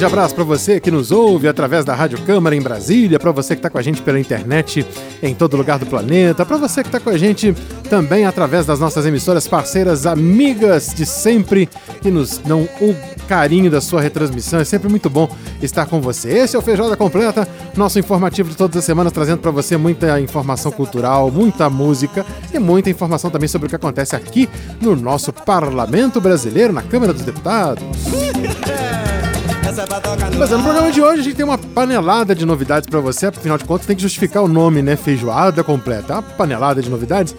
Grande abraço para você que nos ouve através da Rádio Câmara em Brasília, para você que está com a gente pela internet em todo lugar do planeta, para você que está com a gente também através das nossas emissoras parceiras, amigas de sempre, que nos dão o carinho da sua retransmissão. É sempre muito bom estar com você. Esse é o Feijoada Completa, nosso informativo de todas as semanas, trazendo para você muita informação cultural, muita música e muita informação também sobre o que acontece aqui no nosso Parlamento Brasileiro, na Câmara dos Deputados. Mas no programa de hoje a gente tem uma panelada de novidades para você, afinal de contas tem que justificar o nome, né? Feijoada completa. Uma panelada de novidades.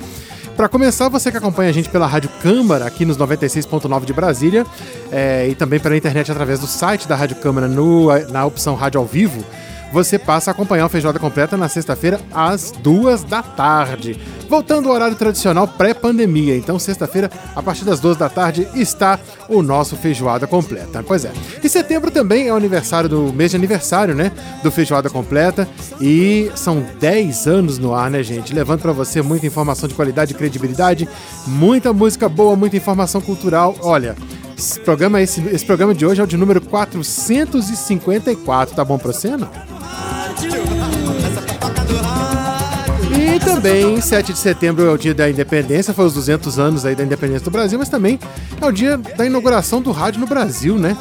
Para começar, você que acompanha a gente pela Rádio Câmara, aqui nos 96.9 de Brasília, é, e também pela internet através do site da Rádio Câmara no, na opção Rádio ao Vivo, você passa a acompanhar o Feijoada Completa na sexta-feira às duas da tarde. Voltando ao horário tradicional pré-pandemia. Então, sexta-feira, a partir das duas da tarde, está o nosso Feijoada Completa. Pois é. E setembro também é o aniversário do mês de aniversário, né? Do Feijoada Completa. E são 10 anos no ar, né, gente? Levando para você muita informação de qualidade e credibilidade, muita música boa, muita informação cultural. Olha. Esse programa, esse, esse programa de hoje é o de número 454. Tá bom pra você, não? Também, 7 de setembro é o dia da independência, foi os 200 anos aí da independência do Brasil, mas também é o dia da inauguração do rádio no Brasil, né?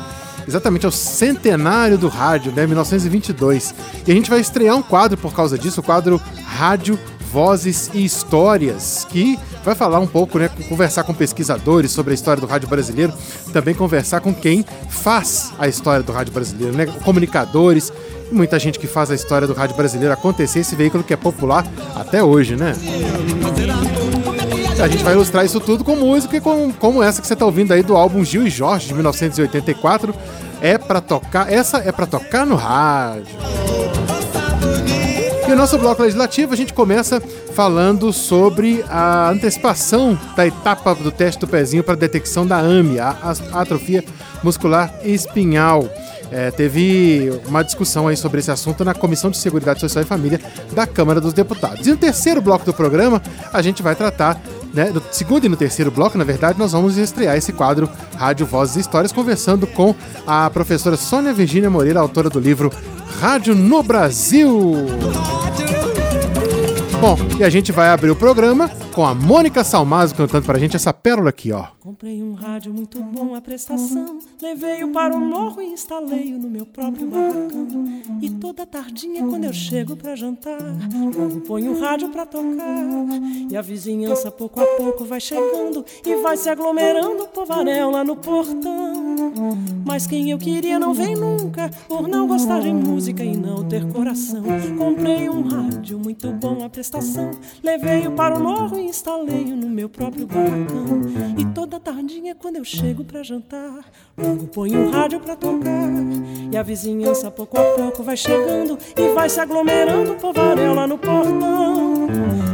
Exatamente, é o centenário do rádio, né? 1922. E a gente vai estrear um quadro por causa disso, o quadro Rádio Vozes e Histórias, que vai falar um pouco, né, conversar com pesquisadores sobre a história do rádio brasileiro, também conversar com quem faz a história do rádio brasileiro, né, comunicadores, muita gente que faz a história do rádio brasileiro acontecer, esse veículo que é popular até hoje, né? A gente vai ilustrar isso tudo com música com, como essa que você está ouvindo aí do álbum Gil e Jorge de 1984. É para tocar, essa é para tocar no rádio. E o nosso bloco legislativo a gente começa falando sobre a antecipação da etapa do teste do pezinho para detecção da AMI, a atrofia muscular espinhal. É, teve uma discussão aí sobre esse assunto na Comissão de Seguridade Social e Família da Câmara dos Deputados. E no terceiro bloco do programa, a gente vai tratar né, no segundo e no terceiro bloco, na verdade, nós vamos estrear esse quadro Rádio Vozes e Histórias, conversando com a professora Sônia Virginia Moreira, autora do livro Rádio no Brasil. Bom, e a gente vai abrir o programa com a Mônica Salmazo cantando pra gente essa pérola aqui, ó. Comprei um rádio muito bom a prestação, levei-o para o morro e instalei-o no meu próprio barracão. E toda tardinha quando eu chego pra jantar, logo ponho o rádio pra tocar. E a vizinhança pouco a pouco vai chegando e vai se aglomerando povaréu lá no portão. Mas quem eu queria não vem nunca, por não gostar de música e não ter coração. Comprei um rádio muito bom a prestação, levei-o para o morro instalei-o no meu próprio barracão. E toda tardinha, quando eu chego pra jantar, logo ponho o rádio pra tocar. E a vizinhança, pouco a pouco, vai chegando e vai se aglomerando o povaréu lá no portão.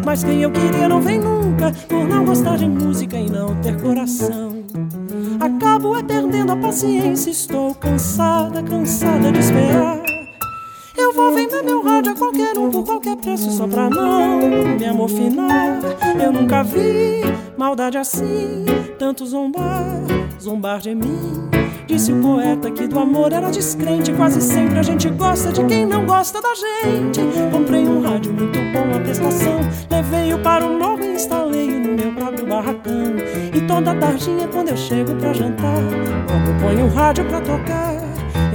Mas quem eu queria não vem nunca, por não gostar de música e não ter coração. Acabo é perdendo a paciência, estou cansada, cansada de esperar. Vou vender meu rádio a qualquer um por qualquer preço só pra não me amofinar. Eu nunca vi maldade assim, tanto zombar, zombar de mim. Disse o poeta que do amor era descrente. Quase sempre a gente gosta de quem não gosta da gente. Comprei um rádio muito bom a prestação. Levei-o para o novo e instalei-o no meu próprio barracão. E toda tardinha, quando eu chego pra jantar, logo ponho o rádio pra tocar.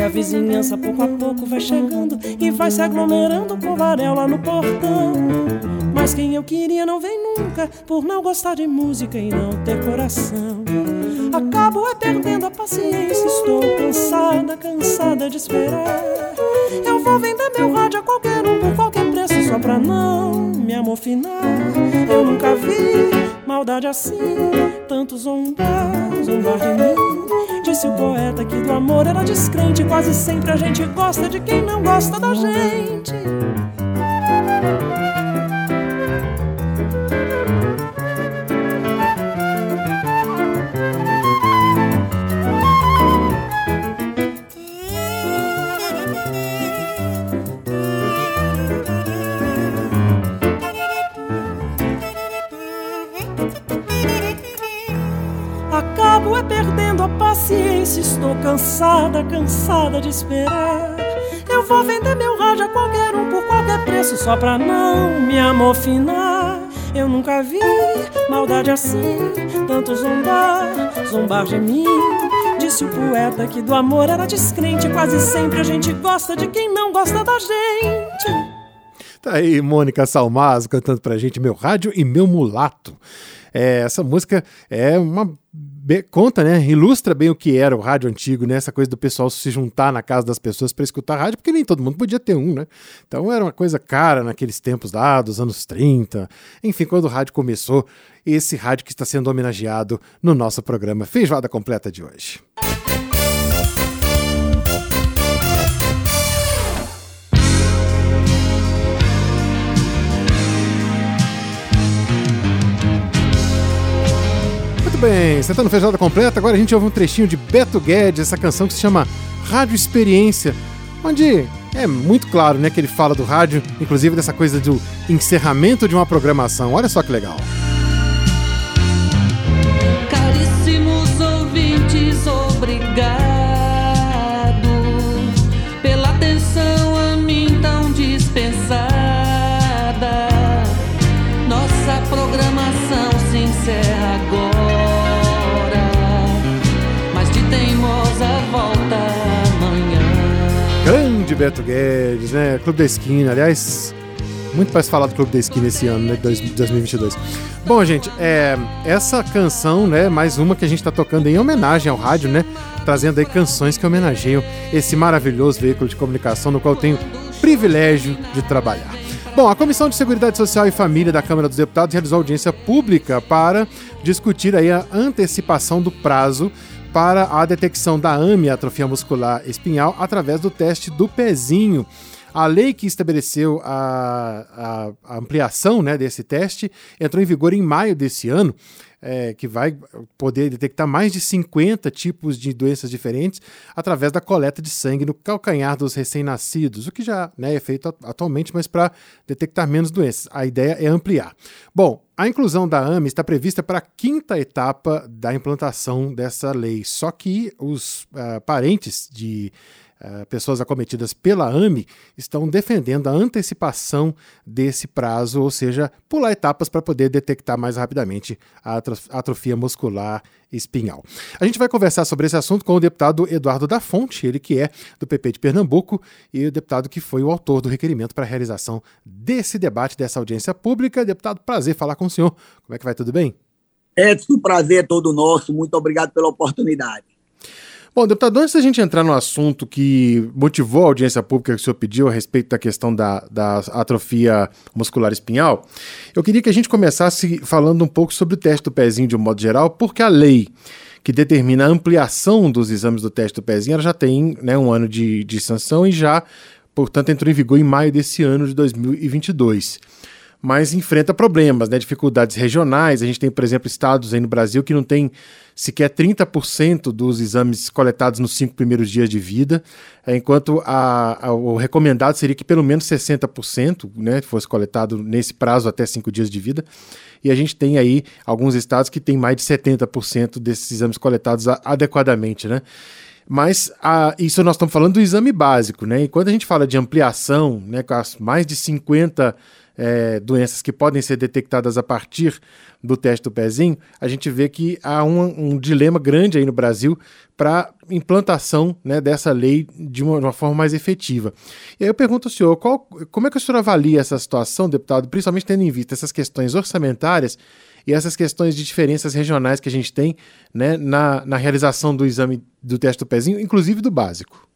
E a vizinhança pouco a pouco vai chegando e vai se aglomerando com varela no portão. Mas quem eu queria não vem nunca, por não gostar de música e não ter coração. Acabo é perdendo a paciência, estou cansada, cansada de esperar. Eu vou vender meu rádio a qualquer um por qualquer preço só pra não me amofinar. Eu nunca vi maldade assim, tanto zombar, zombar de mim. Disse o poeta que do amor era descrente. Quase sempre a gente gosta de quem não gosta da gente. Cansada, cansada de esperar. Eu vou vender meu rádio a qualquer um por qualquer preço, só pra não me amofinar. Eu nunca vi maldade assim, tanto zombar, zombar de mim. Disse o poeta que do amor era descrente. Quase sempre a gente gosta de quem não gosta da gente. Tá aí Mônica Salmazo cantando pra gente Meu Rádio e Meu Mulato. É, essa música é uma conta, né? Ilustra bem o que era o rádio antigo, né? Essa coisa do pessoal se juntar na casa das pessoas para escutar rádio, porque nem todo mundo podia ter um, né? Então era uma coisa cara naqueles tempos lá, dos anos 30. Enfim, quando o rádio começou, esse rádio que está sendo homenageado no nosso programa Feijoada Completa de hoje. Bem, você tá no Feijoada Completa, agora a gente ouve um trechinho de Beto Guedes, essa canção que se chama Rádio Experiência, onde é muito claro né, que ele fala do rádio, inclusive dessa coisa do encerramento de uma programação. Olha só que legal. Caríssimos ouvintes, Beto Guedes, né? Clube da Esquina, aliás, muito mais falado do Clube da Esquina esse ano, né? 2022. Bom, gente, é, essa canção, né? Mais uma que a gente está tocando em homenagem ao rádio, né? Trazendo aí canções que homenageiam esse maravilhoso veículo de comunicação no qual eu tenho privilégio de trabalhar. Bom, a Comissão de Seguridade Social e Família da Câmara dos Deputados realizou audiência pública para discutir aí a antecipação do prazo para a detecção da AMI, atrofia muscular espinhal, através do teste do pezinho. A lei que estabeleceu a, a, a ampliação né, desse teste entrou em vigor em maio desse ano é, que vai poder detectar mais de 50 tipos de doenças diferentes através da coleta de sangue no calcanhar dos recém-nascidos, o que já né, é feito atualmente, mas para detectar menos doenças. A ideia é ampliar. Bom, a inclusão da AME está prevista para a quinta etapa da implantação dessa lei, só que os uh, parentes de eh, pessoas acometidas pela AME estão defendendo a antecipação desse prazo, ou seja, pular etapas para poder detectar mais rapidamente a atrofia muscular espinhal. A gente vai conversar sobre esse assunto com o deputado Eduardo da Fonte, ele que é do PP de Pernambuco e o deputado que foi o autor do requerimento para a realização desse debate, dessa audiência pública. Deputado, prazer falar com o senhor. Como é que vai? Tudo bem? Edson, prazer é todo nosso. Muito obrigado pela oportunidade. Bom, deputado, antes da gente entrar no assunto que motivou a audiência pública que o senhor pediu a respeito da questão da, da atrofia muscular espinhal, eu queria que a gente começasse falando um pouco sobre o teste do pezinho de um modo geral, porque a lei que determina a ampliação dos exames do teste do pezinho ela já tem né, um ano de, de sanção e já, portanto, entrou em vigor em maio desse ano de 2022 mas enfrenta problemas, né, dificuldades regionais. A gente tem, por exemplo, estados aí no Brasil que não tem sequer 30% dos exames coletados nos cinco primeiros dias de vida, é, enquanto a, a, o recomendado seria que pelo menos 60% né, fosse coletado nesse prazo até cinco dias de vida. E a gente tem aí alguns estados que têm mais de 70% desses exames coletados a, adequadamente, né? Mas a, isso nós estamos falando do exame básico, né? E quando a gente fala de ampliação, né, com as mais de 50 é, doenças que podem ser detectadas a partir do teste do pezinho, a gente vê que há um, um dilema grande aí no Brasil para implantação né, dessa lei de uma, de uma, forma mais efetiva. E aí eu pergunto ao senhor, qual, como é que o senhor avalia essa situação, deputado, principalmente tendo em vista essas questões orçamentárias e essas questões de diferenças regionais que a gente tem né, na, na realização do exame do teste do pezinho, inclusive do básico?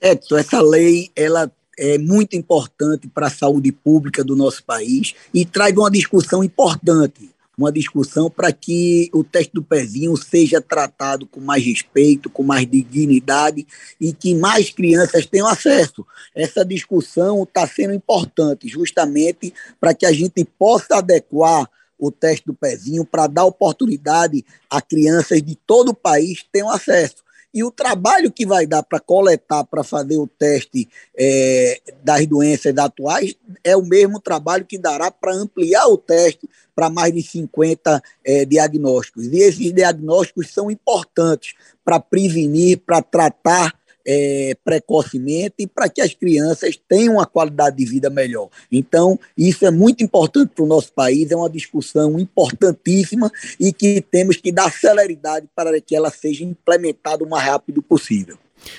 Edson, essa lei ela é muito importante para a saúde pública do nosso país e traz uma discussão importante, uma discussão para que o teste do pezinho seja tratado com mais respeito, com mais dignidade e que mais crianças tenham acesso. Essa discussão está sendo importante justamente para que a gente possa adequar o teste do pezinho para dar oportunidade a crianças de todo o país tenham acesso. E o trabalho que vai dar para coletar, para fazer o teste é, das doenças atuais, é o mesmo trabalho que dará para ampliar o teste para mais de 50 é, diagnósticos. E esses diagnósticos são importantes para prevenir, para tratar é, precocemente para que as crianças tenham uma qualidade de vida melhor. Então, isso é muito importante para o nosso país, é uma discussão importantíssima e que temos que dar celeridade para que ela seja implementada o mais rápido possível.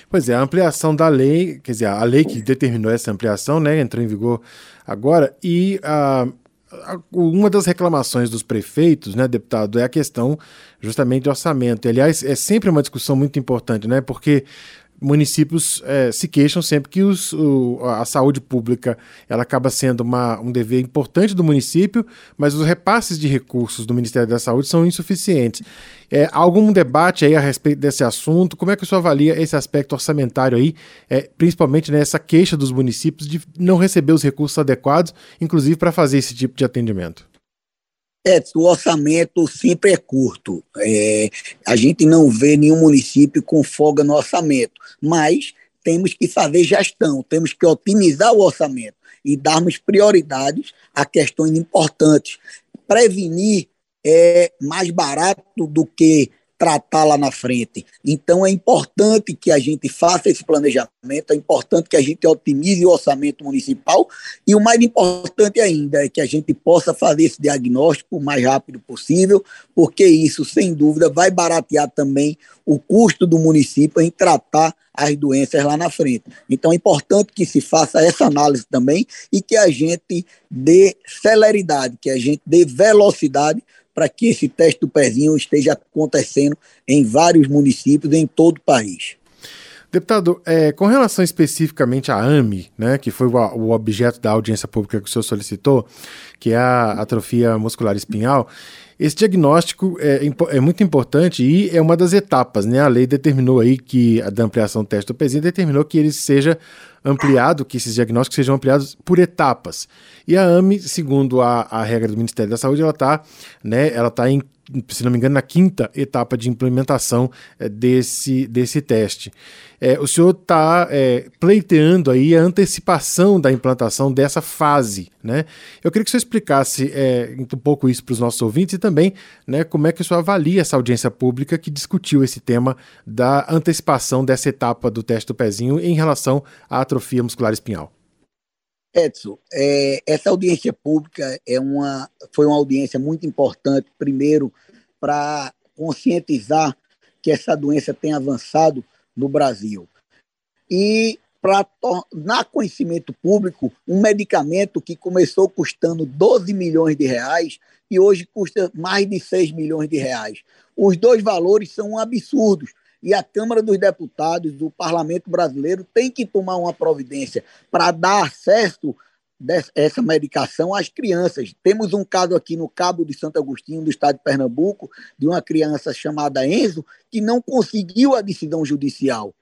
Pois é, a ampliação da lei, quer dizer, a lei que determinou essa ampliação, né, entrou em vigor agora, e uma das reclamações dos prefeitos, né, deputado, é a questão justamente de orçamento. Aliás, é sempre uma discussão muito importante, né, porque municípios é, se queixam sempre que os, o, a saúde pública ela acaba sendo uma, um dever importante do município, mas os repasses de recursos do Ministério da Saúde são insuficientes. É, algum debate aí a respeito desse assunto? Como é que o senhor avalia esse aspecto orçamentário aí, é, principalmente nessa queixa dos municípios de não receber os recursos adequados, inclusive para fazer esse tipo de atendimento? É, o orçamento sempre é curto. É, a gente não vê nenhum município com folga no orçamento, mas temos que fazer gestão, temos que otimizar o orçamento e darmos prioridades a questões importantes. Prevenir é mais barato do que tratar lá na frente. Então é importante que a gente faça esse planejamento, é importante que a gente otimize o orçamento municipal e o mais importante ainda é que a gente possa fazer esse diagnóstico o mais rápido possível, porque isso, sem dúvida, vai baratear também o custo do município em tratar as doenças lá na frente. Então é importante que se faça essa análise também e que a gente dê celeridade, que a gente dê velocidade para que esse teste do pezinho esteja acontecendo em vários municípios em todo o país. Deputado, é, com relação especificamente à AMI, né, que foi o, o, objeto da audiência pública que o senhor solicitou, que é a atrofia muscular espinhal, esse diagnóstico é, é, muito importante e é uma das etapas, né? A lei determinou aí que a da ampliação do teste do pezinho determinou que ele seja ampliado, que esses diagnósticos sejam ampliados por etapas. E a AME, segundo a, a regra do Ministério da Saúde, ela está né, ela tá em se não me engano, na quinta etapa de implementação é, desse, desse teste. É, o senhor está é, pleiteando aí a antecipação da implantação dessa fase, né? Eu queria que o senhor explicasse é, um pouco isso para os nossos ouvintes e também né, como é que o senhor avalia essa audiência pública que discutiu esse tema da antecipação dessa etapa do teste do pezinho em relação à atrofia muscular espinhal. Edson, é, essa audiência pública é uma, foi uma audiência muito importante, primeiro, para conscientizar que essa doença tem avançado no Brasil. E para tornar conhecimento público um medicamento que começou custando 12 milhões de reais e hoje custa mais de 6 milhões de reais. Os dois valores são absurdos e a Câmara dos Deputados, o Parlamento Brasileiro, tem que tomar uma providência para dar acesso essa medicação às crianças. Temos um caso aqui no Cabo de Santo Agostinho, do estado de Pernambuco, de uma criança chamada Enzo, que não conseguiu a decisão judicial.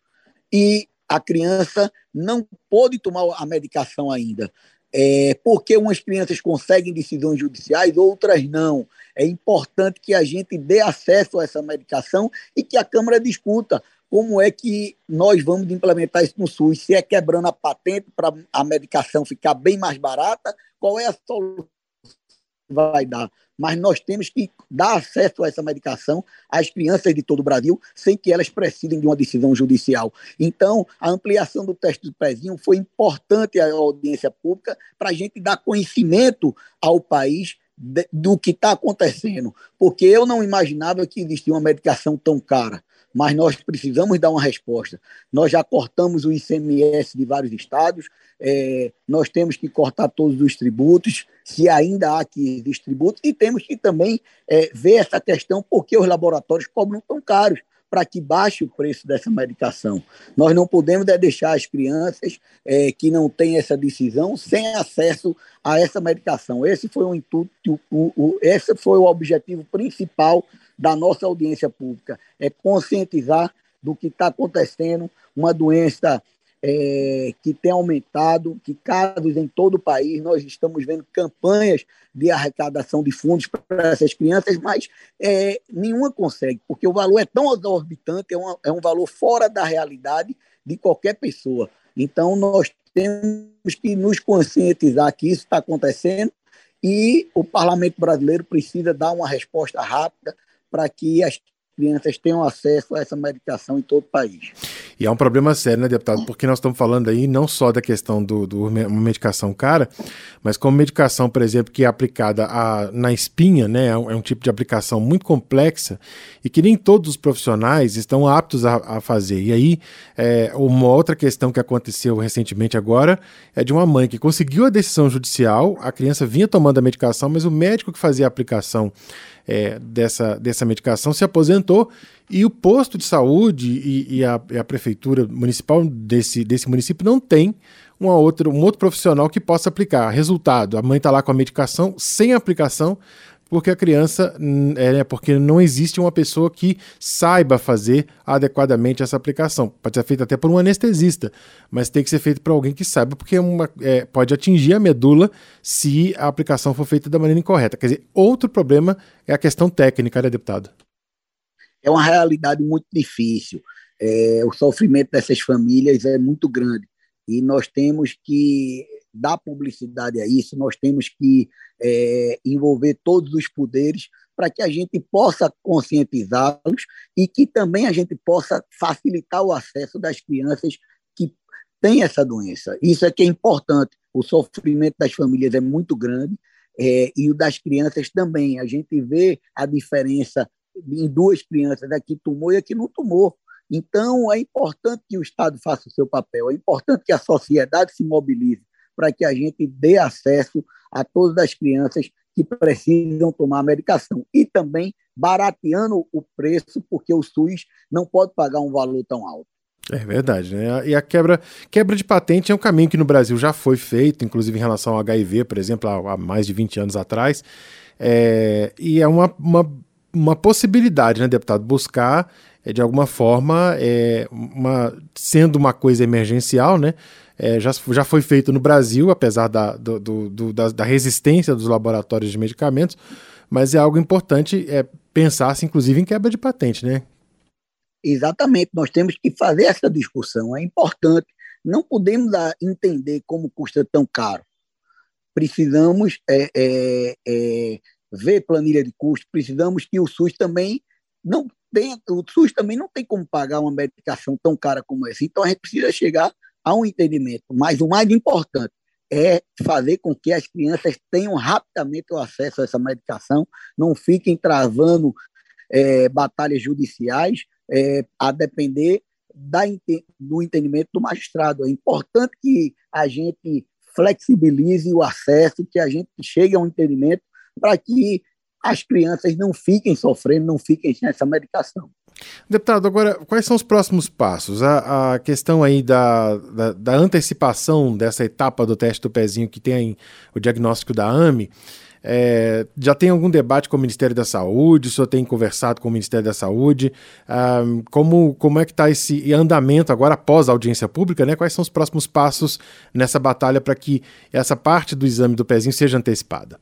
E a criança não pôde tomar a medicação ainda. É, porque umas crianças conseguem decisões judiciais, outras não. É importante que a gente dê acesso a essa medicação e que a Câmara discuta como é que nós vamos implementar isso no SUS. Se é quebrando a patente para a medicação ficar bem mais barata, qual é a solução que vai dar? Mas nós temos que dar acesso a essa medicação às crianças de todo o Brasil, sem que elas precisem de uma decisão judicial. Então, a ampliação do teste do pezinho foi importante à audiência pública para a gente dar conhecimento ao país do que está acontecendo, porque eu não imaginava que existia uma medicação tão cara, mas nós precisamos dar uma resposta. Nós já cortamos o ICMS de vários estados, é, nós temos que cortar todos os tributos, se ainda há aqui tributos, e temos que também é, ver essa questão, porque os laboratórios cobram tão caros para que baixe o preço dessa medicação. Nós não podemos deixar as crianças é, que não têm essa decisão sem acesso a essa medicação. Esse foi o intuito, o, o, esse foi o objetivo principal da nossa audiência pública, é conscientizar do que está acontecendo, uma doença é, que tem aumentado, que casos em todo o país, nós estamos vendo campanhas de arrecadação de fundos para essas crianças, mas é, nenhuma consegue, porque o valor é tão exorbitante, é, uma, é um valor fora da realidade de qualquer pessoa. Então, nós temos que nos conscientizar que isso está acontecendo e o parlamento brasileiro precisa dar uma resposta rápida para que as crianças tenham acesso a essa medicação em todo o país. E é um problema sério, né, deputado? Porque nós estamos falando aí não só da questão do, do medicação cara, mas como medicação, por exemplo, que é aplicada a, na espinha, né? É um, é um, tipo de aplicação muito complexa e que nem todos os profissionais estão aptos a, a fazer. E aí, é, uma outra questão que aconteceu recentemente agora é de uma mãe que conseguiu a decisão judicial, a criança vinha tomando a medicação, mas o médico que fazia a aplicação é, dessa, dessa medicação se aposentou e o posto de saúde e, e, a, e, a, prefeitura municipal desse, desse município não tem uma outra, um outro profissional que possa aplicar. Resultado: a mãe está lá com a medicação sem aplicação, porque a criança, é, né, porque não existe uma pessoa que saiba fazer adequadamente essa aplicação. Pode ser feita até por um anestesista, mas tem que ser feito por alguém que saiba, porque é uma, é, pode atingir a medula se a aplicação for feita da maneira incorreta. Quer dizer, outro problema é a questão técnica, né, deputado? É uma realidade muito difícil. É, o sofrimento dessas famílias é muito grande e nós temos que dar publicidade a isso, nós temos que é, envolver todos os poderes para que a gente possa conscientizá-los e que também a gente possa facilitar o acesso das crianças que têm essa doença. Isso é que é importante. O sofrimento das famílias é muito grande é, e o das crianças também. A gente vê a diferença em duas crianças, aqui tomou e aqui não tomou. Então, é importante que o Estado faça o seu papel, é importante que a sociedade se mobilize para que a gente dê acesso a todas as crianças que precisam tomar a medicação. E também barateando o preço, porque o SUS não pode pagar um valor tão alto. É verdade, né? E a quebra, quebra de patente é um caminho que no Brasil já foi feito, inclusive em relação ao HIV, por exemplo, há, mais de 20 anos atrás. É, e é uma, uma, uma possibilidade, né, deputado, buscar é, de alguma forma, é, uma, sendo uma coisa emergencial, né? É, já, já foi feito no Brasil, apesar da, do, do, da, da, resistência dos laboratórios de medicamentos, mas é algo importante é, pensar-se, inclusive, em quebra de patente, né? Exatamente, nós temos que fazer essa discussão, é importante. Não podemos entender como custa tão caro. Precisamos é, ver planilha de custo, precisamos que o SUS também não tenha, o SUS também não tem como pagar uma medicação tão cara como essa. Então a gente precisa chegar a um entendimento. Mas o mais importante é fazer com que as crianças tenham rapidamente o acesso a essa medicação, não fiquem travando é, batalhas judiciais é, a depender da, do entendimento do magistrado. É importante que a gente flexibilize o acesso, que a gente chegue a um entendimento para que as crianças não fiquem sofrendo, não fiquem sem essa medicação. Deputado, agora, quais são os próximos passos? A, a questão aí da, da, da, antecipação dessa etapa do teste do pezinho que tem o diagnóstico da AME, é, já tem algum debate com o Ministério da Saúde? O senhor tem conversado com o Ministério da Saúde? Ah, como, como é que está esse andamento agora após a audiência pública? Né? Quais são os próximos passos nessa batalha para que essa parte do exame do pezinho seja antecipada?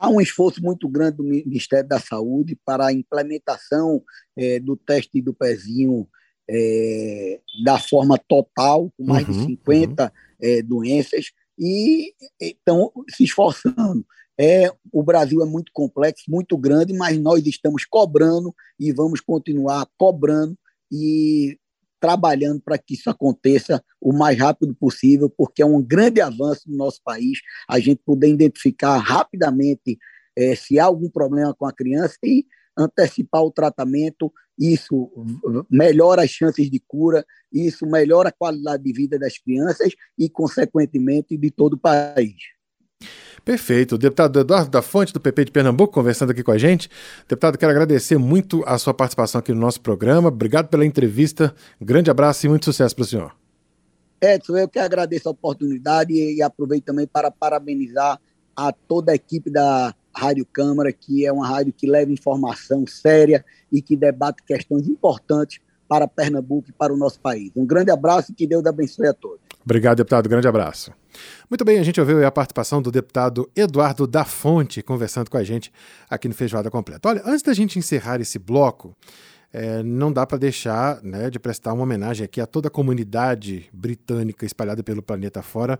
Há um esforço muito grande do Ministério da Saúde para a implementação é, do teste do pezinho é, da forma total, com mais uhum, de 50 uhum. é, doenças, e estão se esforçando. É, o Brasil é muito complexo, muito grande, mas nós estamos cobrando e vamos continuar cobrando e trabalhando para que isso aconteça o mais rápido possível, porque é um grande avanço no nosso país a gente poder identificar rapidamente é, se há algum problema com a criança e antecipar o tratamento. Isso melhora as chances de cura, isso melhora a qualidade de vida das crianças e, consequentemente, de todo o país. Perfeito. O deputado Eduardo da Fonte, do PP de Pernambuco, conversando aqui com a gente. Deputado, quero agradecer muito a sua participação aqui no nosso programa. Obrigado pela entrevista. Grande abraço e muito sucesso para o senhor. Edson, eu que agradeço a oportunidade e aproveito também para parabenizar a toda a equipe da Rádio Câmara, que é uma rádio que leva informação séria e que debate questões importantes para Pernambuco e para o nosso país. Um grande abraço e que Deus abençoe a todos. Obrigado, deputado. Grande abraço. Muito bem, a gente ouviu a participação do deputado Eduardo da Fonte conversando com a gente aqui no Feijoada Completa. Olha, antes da gente encerrar esse bloco, é, não dá para deixar né, de prestar uma homenagem aqui a toda a comunidade britânica espalhada pelo planeta fora.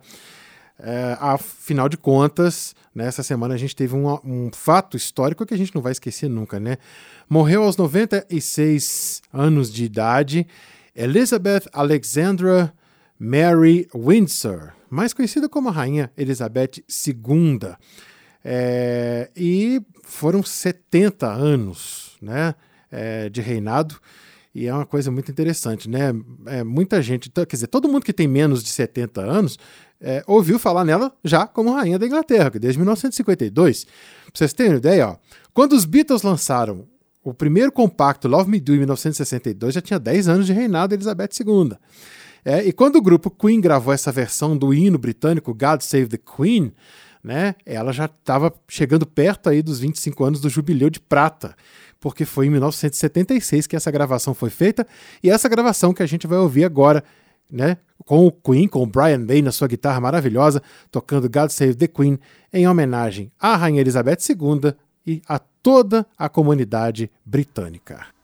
É, afinal de contas, nessa semana a gente teve um, um, fato histórico que a gente não vai esquecer nunca, né? Morreu aos 96 anos de idade Elizabeth Alexandra Mary Windsor, mais conhecida como a Rainha Elizabeth II. É, e foram 70 anos né, é, de reinado. E é uma coisa muito interessante, né? É, muita gente, quer dizer, todo mundo que tem menos de 70 anos é, ouviu falar nela já como rainha da Inglaterra, desde 1952. Pra vocês terem uma ideia, ó, quando os Beatles lançaram o primeiro compacto Love Me Do em 1962, já tinha 10 anos de reinado de Elizabeth II. É, e quando o grupo Queen gravou essa versão do hino britânico God Save the Queen, né, ela já estava chegando perto aí dos 25 anos do jubileu de prata, porque foi em 1976 que essa gravação foi feita, e essa gravação que a gente vai ouvir agora, né, com o Queen, com o Brian May na sua guitarra maravilhosa, tocando God Save the Queen, em homenagem à Rainha Elizabeth II e a toda a comunidade britânica.